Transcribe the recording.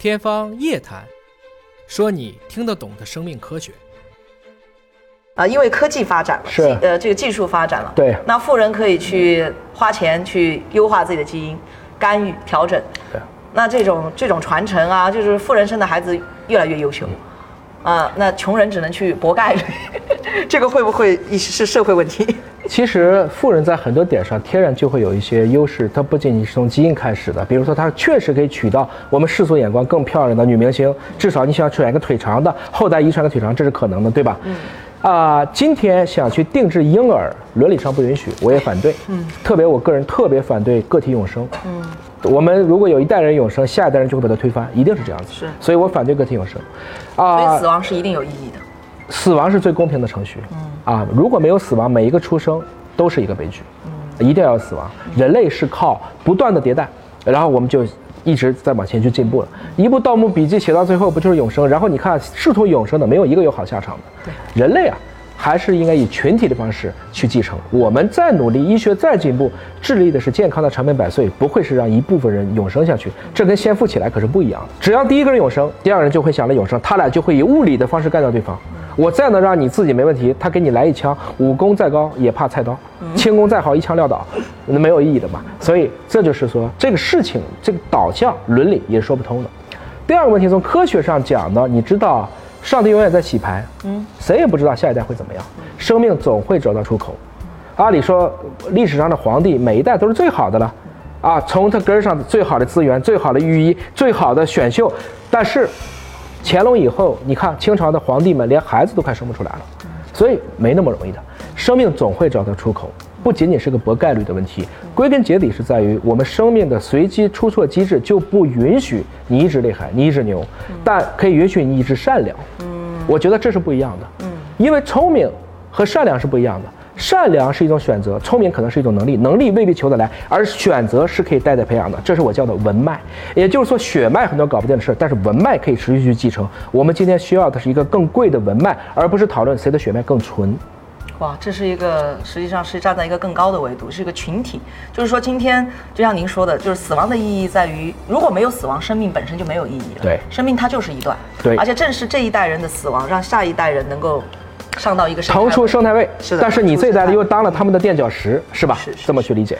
天方夜谭，说你听得懂的生命科学。啊，因为科技发展了，是。呃，这个技术发展了，对。那富人可以去花钱去优化自己的基因，干预调整，对。那这种这种传承啊，就是富人生的孩子越来越优秀，啊，那穷人只能去搏概率，这个会不会是社会问题？其实富人在很多点上天然就会有一些优势，它不仅仅是从基因开始的，比如说他确实可以娶到我们世俗眼光更漂亮的女明星，至少你想选一个腿长的，后代遗传的腿长，这是可能的，对吧？嗯。啊、今天想去定制婴儿，伦理上不允许，我也反对。嗯。特别我个人特别反对个体永生。嗯。我们如果有一代人永生，下一代人就会把它推翻，一定是这样子。是所以我反对个体永生。所啊、以死亡是一定有意义的。死亡是最公平的程序。啊，如果没有死亡，每一个出生都是一个悲剧。一定要有死亡。人类是靠不断的迭代，然后我们就一直在往前去进步了。一部《盗墓笔记》写到最后不就是永生？然后你看，试图永生的没有一个有好下场的。人类啊，还是应该以群体的方式去继承。我们再努力，医学再进步，致力的是健康的长命百岁，不会是让一部分人永生下去。这跟先富起来可是不一样的。只要第一个人永生，第二个人就会想着永生，他俩就会以物理的方式干掉对方。我再能让你自己没问题，他给你来一枪，武功再高也怕菜刀，轻功再好一枪撂倒，那没有意义的嘛。所以这就是说，这个事情这个导向伦理也是说不通的。第二个问题，从科学上讲呢，你知道上帝永远在洗牌，嗯，谁也不知道下一代会怎么样，生命总会找到出口。按理说，历史上的皇帝每一代都是最好的了，啊，从他根儿上最好的资源、最好的御医、最好的选秀，但是乾隆以后，你看清朝的皇帝们连孩子都快生不出来了，所以没那么容易的。生命总会找到出口，不仅仅是个博概率的问题，归根结底是在于我们生命的随机出错机制就不允许你一直厉害，你一直牛，但可以允许你一直善良。嗯，我觉得这是不一样的。嗯，因为聪明和善良是不一样的。善良是一种选择，聪明可能是一种能力，能力未必求得来，而选择是可以代代培养的，这是我叫的文脉。也就是说，血脉很多搞不定的事儿，但是文脉可以持续去继承。我们今天需要的是一个更贵的文脉，而不是讨论谁的血脉更纯。哇，这是一个实际上是站在一个更高的维度，是一个群体。就是说，今天就像您说的，就是死亡的意义在于，如果没有死亡，生命本身就没有意义了。对生命它就是一段。对而且正是这一代人的死亡，让下一代人能够上到一个腾出位生态位，是的但是你这一代腾出生态又当了他们的垫脚石，是吧？是是这么去理解。